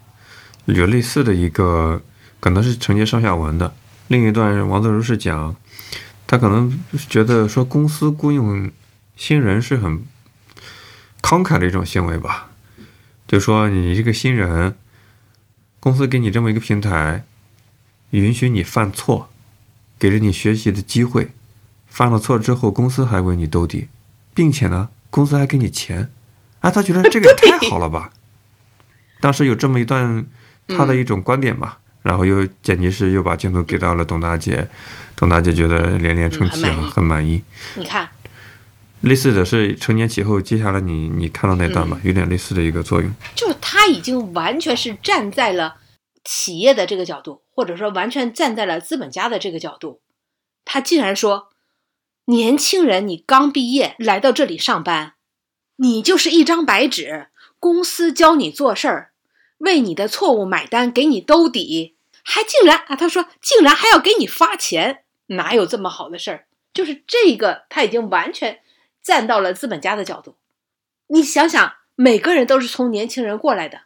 有类似的一个，可能是承接上下文的。另一段王自如是讲，他可能觉得说公司雇佣新人是很慷慨的一种行为吧，就说你这个新人。公司给你这么一个平台，允许你犯错，给了你学习的机会。犯了错之后，公司还为你兜底，并且呢，公司还给你钱。啊，他觉得这个也太好了吧！当时有这么一段他的一种观点吧，然后又剪辑师又把镜头给到了董大姐，董大姐觉得连连称奇啊，很满意。你看，类似的是成年起后，接下来你你看到那段吧，有点类似的一个作用。就是他已经完全是站在了企业的这个角度，或者说完全站在了资本家的这个角度。他竟然说：“年轻人，你刚毕业来到这里上班，你就是一张白纸，公司教你做事儿，为你的错误买单，给你兜底，还竟然啊，他说竟然还要给你发钱，哪有这么好的事儿？就是这个，他已经完全站到了资本家的角度。你想想，每个人都是从年轻人过来的。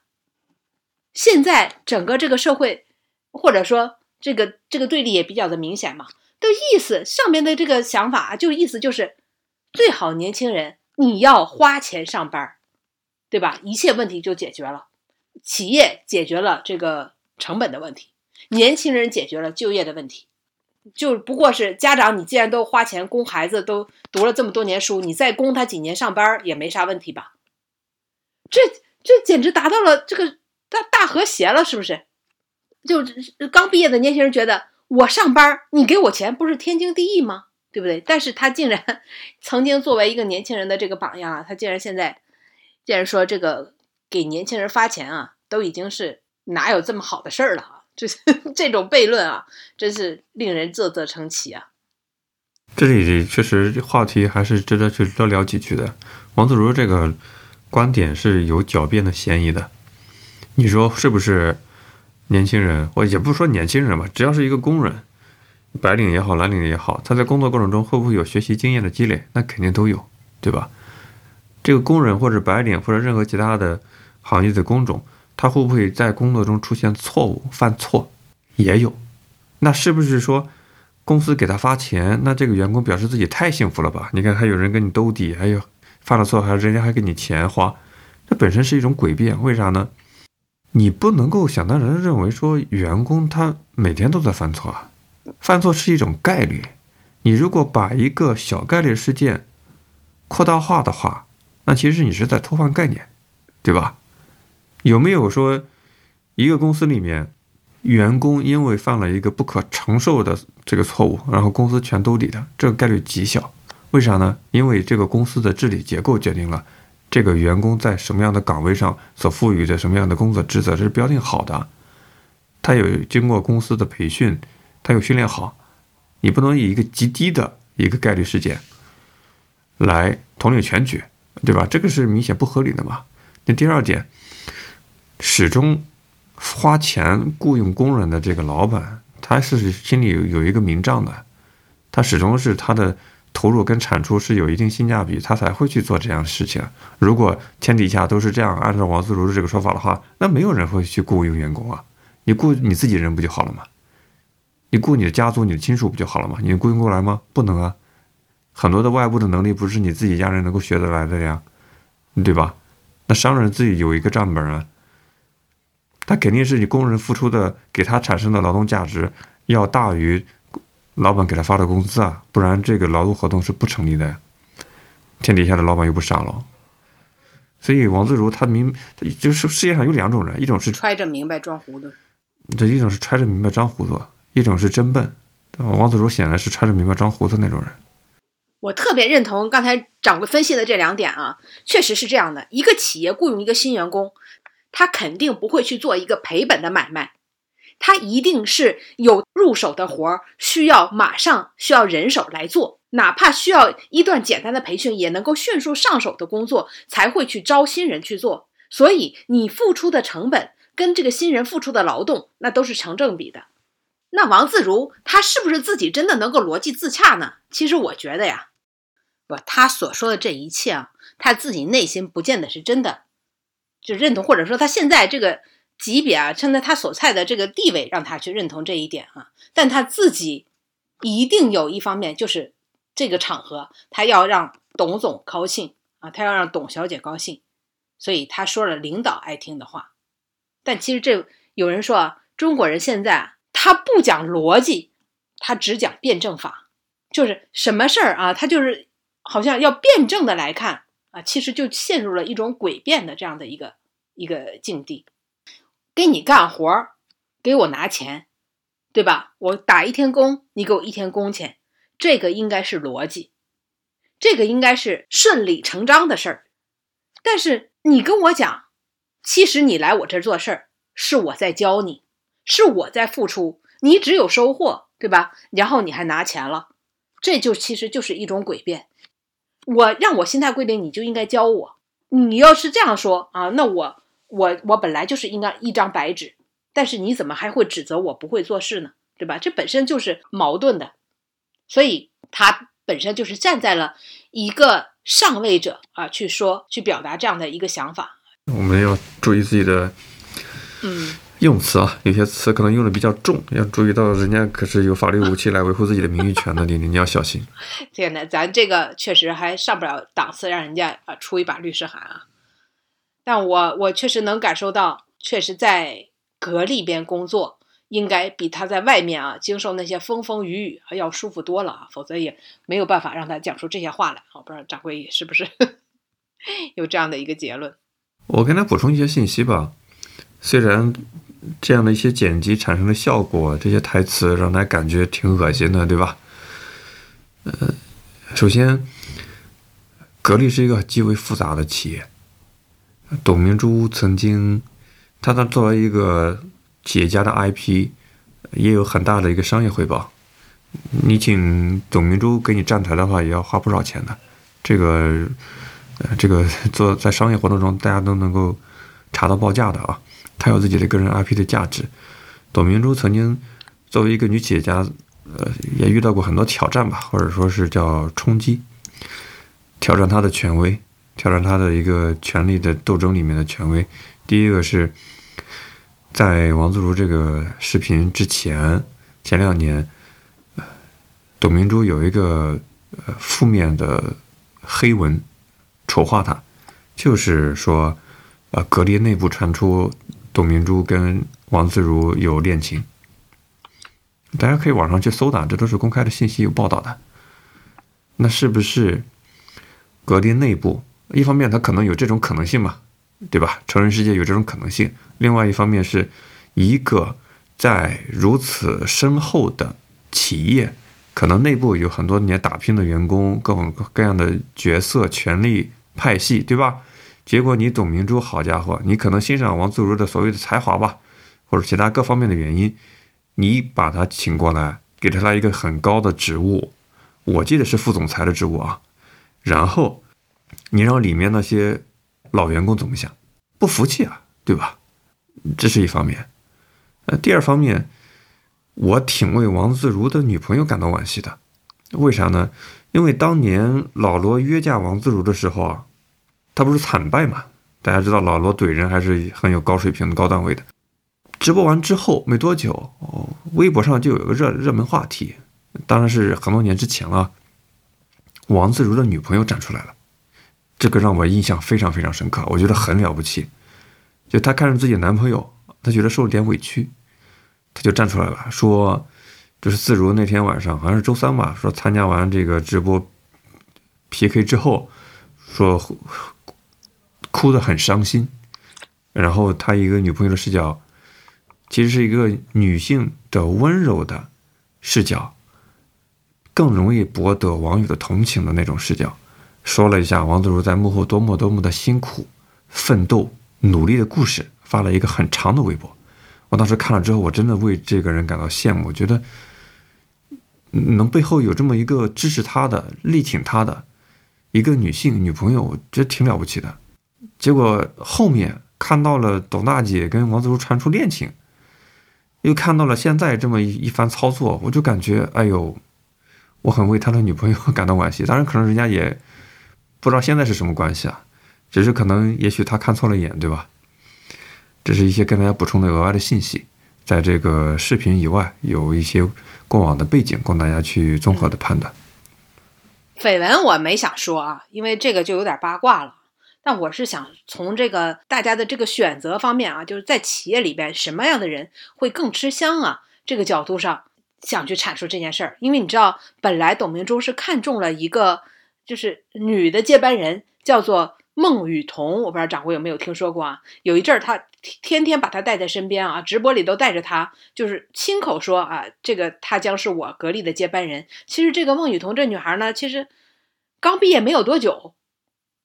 现在整个这个社会，或者说这个这个对立也比较的明显嘛。的意思，上面的这个想法就意思就是，最好年轻人你要花钱上班，对吧？一切问题就解决了，企业解决了这个成本的问题，年轻人解决了就业的问题。就不过是家长，你既然都花钱供孩子，都读了这么多年书，你再供他几年上班也没啥问题吧？这这简直达到了这个大大和谐了，是不是？就刚毕业的年轻人觉得我上班，你给我钱不是天经地义吗？对不对？但是他竟然 曾经作为一个年轻人的这个榜样啊，他竟然现在竟然说这个给年轻人发钱啊，都已经是哪有这么好的事儿了啊？这这种悖论啊，真是令人啧啧称奇啊！这里确实话题还是值得去多聊几句的。王自如这个观点是有狡辩的嫌疑的。你说是不是？年轻人，我也不说年轻人吧，只要是一个工人，白领也好，蓝领也好，他在工作过程中会不会有学习经验的积累？那肯定都有，对吧？这个工人或者白领或者任何其他的行业的工种。他会不会在工作中出现错误、犯错？也有，那是不是说公司给他发钱，那这个员工表示自己太幸福了吧？你看还有人跟你兜底，还有犯了错还人家还给你钱花，这本身是一种诡辩。为啥呢？你不能够想当然认为说员工他每天都在犯错啊，犯错是一种概率。你如果把一个小概率事件扩大化的话，那其实你是在偷换概念，对吧？有没有说，一个公司里面，员工因为犯了一个不可承受的这个错误，然后公司全兜底的，这个概率极小。为啥呢？因为这个公司的治理结构决定了，这个员工在什么样的岗位上所赋予的什么样的工作职责这是标定好的，他有经过公司的培训，他有训练好，你不能以一个极低的一个概率事件来统领全局，对吧？这个是明显不合理的嘛。那第二点。始终花钱雇佣工人的这个老板，他是心里有有一个明账的，他始终是他的投入跟产出是有一定性价比，他才会去做这样的事情。如果天底下都是这样，按照王自如的这个说法的话，那没有人会去雇佣员工啊。你雇你自己人不就好了吗？你雇你的家族、你的亲属不就好了吗？你雇佣过来吗？不能啊。很多的外部的能力不是你自己家人能够学得来的呀，对吧？那商人自己有一个账本啊。他肯定是你工人付出的，给他产生的劳动价值要大于老板给他发的工资啊，不然这个劳动合同是不成立的。天底下的老板又不傻了，所以王自如他明就是世界上有两种人，一种是揣着明白装糊涂，这一种是揣着明白装糊涂，一种是真笨。王自如显然是揣着明白装糊涂那种人。我特别认同刚才掌柜分析的这两点啊，确实是这样的。一个企业雇佣一个新员工。他肯定不会去做一个赔本的买卖，他一定是有入手的活儿，需要马上需要人手来做，哪怕需要一段简单的培训，也能够迅速上手的工作，才会去招新人去做。所以你付出的成本跟这个新人付出的劳动，那都是成正比的。那王自如他是不是自己真的能够逻辑自洽呢？其实我觉得呀，不，他所说的这一切啊，他自己内心不见得是真的。就认同，或者说他现在这个级别啊，现在他所在的这个地位，让他去认同这一点啊。但他自己一定有一方面，就是这个场合，他要让董总高兴啊，他要让董小姐高兴，所以他说了领导爱听的话。但其实这有人说啊，中国人现在他不讲逻辑，他只讲辩证法，就是什么事儿啊，他就是好像要辩证的来看。啊，其实就陷入了一种诡辩的这样的一个一个境地，给你干活儿，给我拿钱，对吧？我打一天工，你给我一天工钱，这个应该是逻辑，这个应该是顺理成章的事儿。但是你跟我讲，其实你来我这儿做事儿，是我在教你，是我在付出，你只有收获，对吧？然后你还拿钱了，这就其实就是一种诡辩。我让我心态归零，你就应该教我。你要是这样说啊，那我我我本来就是应该一张白纸，但是你怎么还会指责我不会做事呢？对吧？这本身就是矛盾的，所以他本身就是站在了一个上位者啊去说去表达这样的一个想法。我们要注意自己的嗯，用词啊，有些词可能用的比较重，要注意到人家可是有法律武器来维护自己的名誉权的，你 你要小心。天呐，咱这个确实还上不了档次，让人家啊出一把律师函啊。但我我确实能感受到，确实在阁里边工作，应该比他在外面啊经受那些风风雨雨还要舒服多了啊，否则也没有办法让他讲出这些话来。我不知道掌柜是不是 有这样的一个结论。我跟他补充一些信息吧，虽然这样的一些剪辑产生的效果，这些台词让他感觉挺恶心的，对吧？呃，首先，格力是一个极为复杂的企业。董明珠曾经，他的作为一个企业家的 IP，也有很大的一个商业回报。你请董明珠给你站台的话，也要花不少钱的。这个，呃，这个做在商业活动中，大家都能够查到报价的啊。她有自己的个人 IP 的价值。董明珠曾经作为一个女企业家，呃，也遇到过很多挑战吧，或者说是叫冲击，挑战她的权威。挑战他的一个权力的斗争里面的权威。第一个是在王自如这个视频之前，前两年，董明珠有一个呃负面的黑文丑化他，就是说，呃，格力内部传出董明珠跟王自如有恋情。大家可以网上去搜的，这都是公开的信息，有报道的。那是不是格力内部？一方面，它可能有这种可能性嘛，对吧？成人世界有这种可能性。另外一方面，是一个在如此深厚的企业，可能内部有很多年打拼的员工，各种各样的角色、权力派系，对吧？结果你董明珠，好家伙，你可能欣赏王自如的所谓的才华吧，或者其他各方面的原因，你把他请过来，给他来一个很高的职务，我记得是副总裁的职务啊，然后。你让里面那些老员工怎么想？不服气啊，对吧？这是一方面。呃，第二方面，我挺为王自如的女朋友感到惋惜的。为啥呢？因为当年老罗约架王自如的时候啊，他不是惨败嘛？大家知道老罗怼人还是很有高水平的高段位的。直播完之后没多久，哦，微博上就有个热热门话题，当然是很多年之前了。王自如的女朋友站出来了。这个让我印象非常非常深刻，我觉得很了不起。就她看着自己男朋友，她觉得受了点委屈，她就站出来了，说，就是自如那天晚上好像是周三吧，说参加完这个直播 PK 之后，说哭得很伤心。然后他一个女朋友的视角，其实是一个女性的温柔的视角，更容易博得网友的同情的那种视角。说了一下王自如在幕后多么多么的辛苦、奋斗、努力的故事，发了一个很长的微博。我当时看了之后，我真的为这个人感到羡慕。觉得能背后有这么一个支持他的、力挺他的一个女性女朋友，我觉得挺了不起的。结果后面看到了董大姐跟王自如传出恋情，又看到了现在这么一一番操作，我就感觉，哎呦，我很为他的女朋友感到惋惜。当然，可能人家也。不知道现在是什么关系啊？只是可能，也许他看错了眼，对吧？这是一些跟大家补充的额外的信息，在这个视频以外，有一些过往的背景供大家去综合的判断。绯闻我没想说啊，因为这个就有点八卦了。但我是想从这个大家的这个选择方面啊，就是在企业里边什么样的人会更吃香啊？这个角度上想去阐述这件事儿。因为你知道，本来董明珠是看中了一个。就是女的接班人叫做孟雨桐，我不知道掌柜有没有听说过啊？有一阵儿她天天把她带在身边啊，直播里都带着她，就是亲口说啊，这个她将是我格力的接班人。其实这个孟雨桐这女孩呢，其实刚毕业没有多久，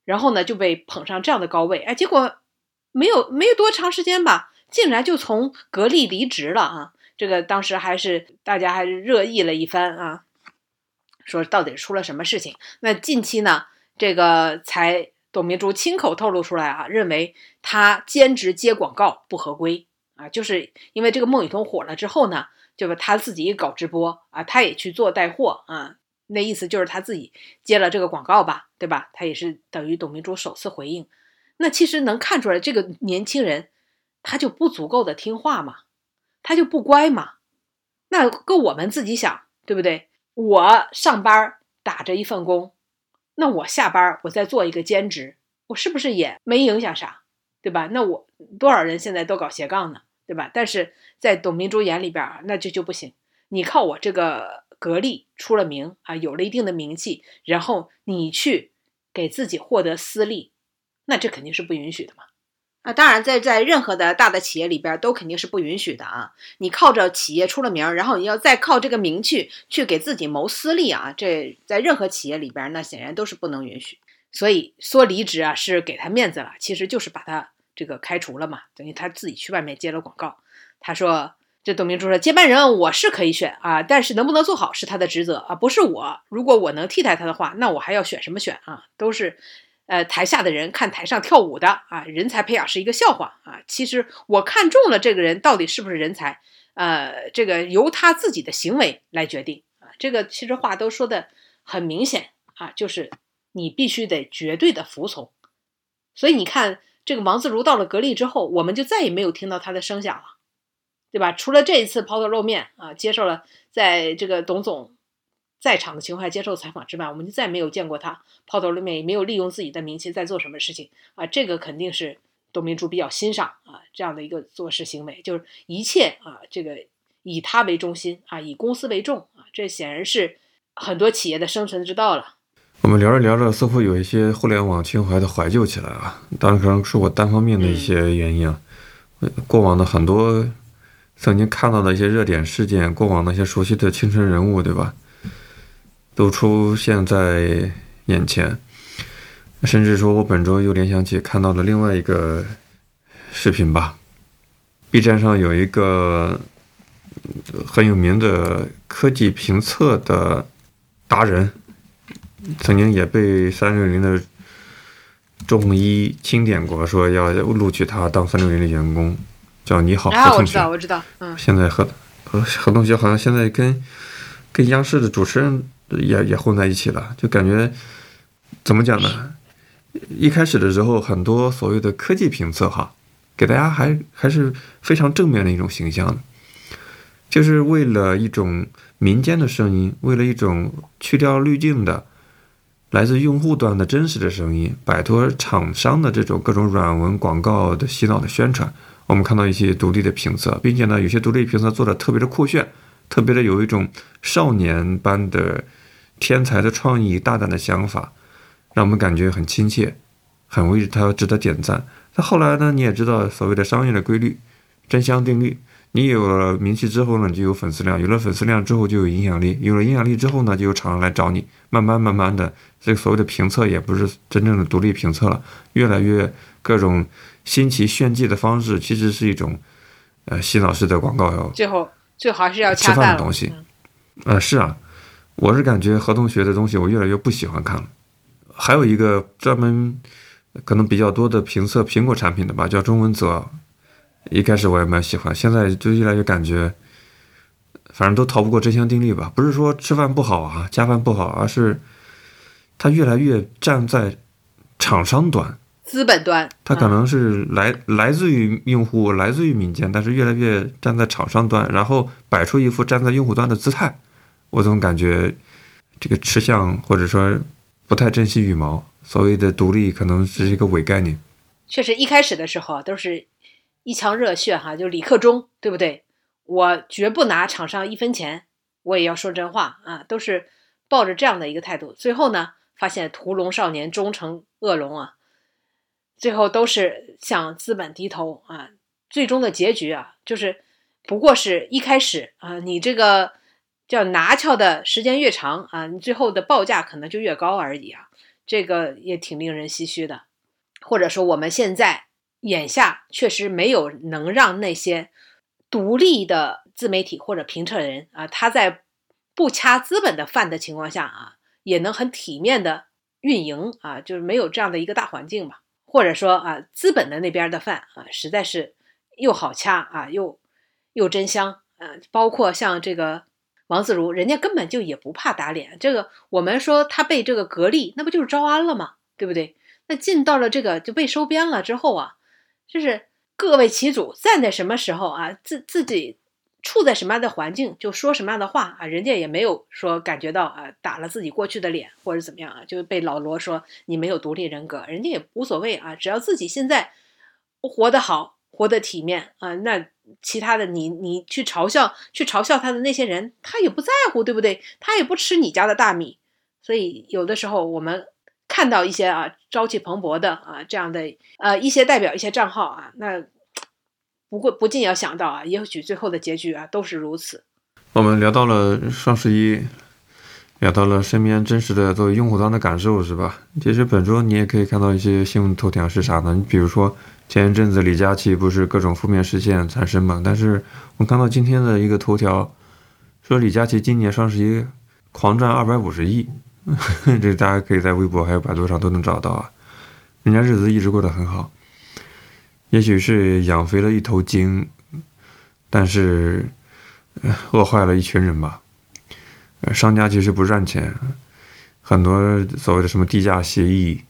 然后呢就被捧上这样的高位，哎，结果没有没有多长时间吧，竟然就从格力离职了啊！这个当时还是大家还是热议了一番啊。说到底出了什么事情？那近期呢？这个才董明珠亲口透露出来啊，认为他兼职接广告不合规啊，就是因为这个孟雨桐火了之后呢，就他自己搞直播啊，他也去做带货啊，那意思就是他自己接了这个广告吧，对吧？他也是等于董明珠首次回应。那其实能看出来，这个年轻人他就不足够的听话嘛，他就不乖嘛。那够我们自己想，对不对？我上班打着一份工，那我下班我再做一个兼职，我是不是也没影响啥，对吧？那我多少人现在都搞斜杠呢，对吧？但是在董明珠眼里边，那这就不行。你靠我这个格力出了名啊，有了一定的名气，然后你去给自己获得私利，那这肯定是不允许的嘛。啊，当然，在在任何的大的企业里边，都肯定是不允许的啊。你靠着企业出了名，然后你要再靠这个名去去给自己谋私利啊，这在任何企业里边，那显然都是不能允许。所以说离职啊，是给他面子了，其实就是把他这个开除了嘛，等于他自己去外面接了广告。他说，这董明珠说，接班人我是可以选啊，但是能不能做好是他的职责啊，不是我。如果我能替代他的话，那我还要选什么选啊？都是。呃，台下的人看台上跳舞的啊，人才培养是一个笑话啊。其实我看中了这个人到底是不是人才，呃，这个由他自己的行为来决定啊。这个其实话都说的很明显啊，就是你必须得绝对的服从。所以你看，这个王自如到了格力之后，我们就再也没有听到他的声响了，对吧？除了这一次抛头露面啊，接受了在这个董总。在场的情况下接受采访之外，我们就再没有见过他抛头露面，也没有利用自己的名气在做什么事情啊！这个肯定是董明珠比较欣赏啊这样的一个做事行为，就是一切啊这个以他为中心啊，以公司为重啊，这显然是很多企业的生存之道了。我们聊着聊着，似乎有一些互联网情怀的怀旧起来啊，当然可能是我单方面的一些原因啊。过往的很多曾经看到的一些热点事件，过往那些熟悉的青春人物，对吧？都出现在眼前，甚至说，我本周又联想起看到了另外一个视频吧。B 站上有一个很有名的科技评测的达人，曾经也被三六零的中医钦点过，说要录取他当三六零的员工，叫你好何同学。我知道，我知道。嗯。现在何何何同学好像现在跟跟央视的主持人。也也混在一起了，就感觉怎么讲呢？一开始的时候，很多所谓的科技评测哈，给大家还还是非常正面的一种形象，就是为了一种民间的声音，为了一种去掉滤镜的来自用户端的真实的声音，摆脱厂商的这种各种软文广告的洗脑的宣传。我们看到一些独立的评测，并且呢，有些独立评测做的特别的酷炫，特别的有一种少年般的。天才的创意、大胆的想法，让我们感觉很亲切，很为他值得点赞。那后来呢？你也知道所谓的商业的规律，真香定律。你有了名气之后呢，就有粉丝量；有了粉丝量之后，就有影响力；有了影响力之后呢，就有厂商来找你。慢慢慢慢的，这个所谓的评测也不是真正的独立评测了，越来越各种新奇炫技的方式，其实是一种呃洗脑式的广告哟。最后，最好是要吃饭的东西。呃，是啊。我是感觉何同学的东西，我越来越不喜欢看了。还有一个专门可能比较多的评测苹果产品的吧，叫钟文泽。一开始我也蛮喜欢，现在就越来越感觉，反正都逃不过真香定律吧。不是说吃饭不好啊，加饭不好，而是他越来越站在厂商端、资本端。他可能是来来自于用户，来自于民间，但是越来越站在厂商端，然后摆出一副站在用户端的姿态。我总感觉，这个吃相或者说不太珍惜羽毛。所谓的独立，可能只是一个伪概念。确实，一开始的时候都是一腔热血哈，就李克忠，对不对？我绝不拿厂商一分钱，我也要说真话啊，都是抱着这样的一个态度。最后呢，发现屠龙少年终成恶龙啊，最后都是向资本低头啊。最终的结局啊，就是不过是一开始啊，你这个。叫拿翘的时间越长啊，你最后的报价可能就越高而已啊，这个也挺令人唏嘘的。或者说，我们现在眼下确实没有能让那些独立的自媒体或者评测人啊，他在不掐资本的饭的情况下啊，也能很体面的运营啊，就是没有这样的一个大环境吧。或者说啊，资本的那边的饭啊，实在是又好掐啊，又又真香啊，包括像这个。王自如，人家根本就也不怕打脸。这个我们说他被这个格力，那不就是招安了吗？对不对？那进到了这个就被收编了之后啊，就是各为其主，站在什么时候啊，自自己处在什么样的环境，就说什么样的话啊，人家也没有说感觉到啊打了自己过去的脸或者怎么样啊，就被老罗说你没有独立人格，人家也无所谓啊，只要自己现在活得好，活得体面啊，那。其他的，你你去嘲笑去嘲笑他的那些人，他也不在乎，对不对？他也不吃你家的大米，所以有的时候我们看到一些啊朝气蓬勃的啊这样的呃一些代表一些账号啊，那不过不禁要想到啊，也许最后的结局啊都是如此。我们聊到了双十一，聊到了身边真实的作为用户端的感受，是吧？其实本周你也可以看到一些新闻头条是啥呢？你比如说。前一阵子李佳琦不是各种负面事件产生嘛？但是我看到今天的一个头条，说李佳琦今年双十一狂赚二百五十亿，这大家可以在微博还有百度上都能找到啊。人家日子一直过得很好，也许是养肥了一头精，但是饿坏了一群人吧。商家其实不赚钱，很多所谓的什么低价协议，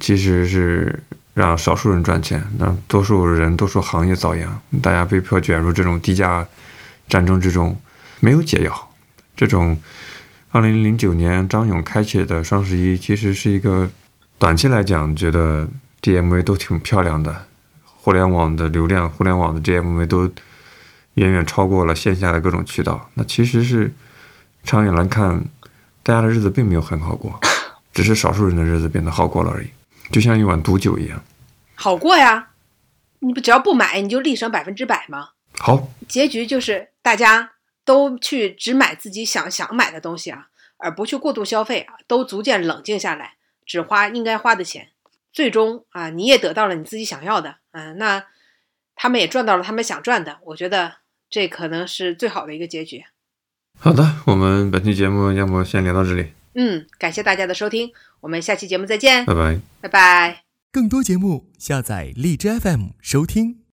其实是。让少数人赚钱，让多数人、多数行业遭殃，大家被迫卷入这种低价战争之中，没有解药。这种二零零九年张勇开启的双十一，其实是一个短期来讲，觉得 DMV 都挺漂亮的，互联网的流量、互联网的 DMV 都远远超过了线下的各种渠道。那其实是长远来看，大家的日子并没有很好过，只是少数人的日子变得好过了而已。就像一碗毒酒一样，好过呀！你不只要不买，你就立省百分之百吗？好，结局就是大家都去只买自己想想买的东西啊，而不去过度消费啊，都逐渐冷静下来，只花应该花的钱。最终啊，你也得到了你自己想要的，嗯，那他们也赚到了他们想赚的。我觉得这可能是最好的一个结局。好的，我们本期节目要么先聊到这里。嗯，感谢大家的收听，我们下期节目再见，拜拜，拜拜。更多节目下载荔枝 FM 收听。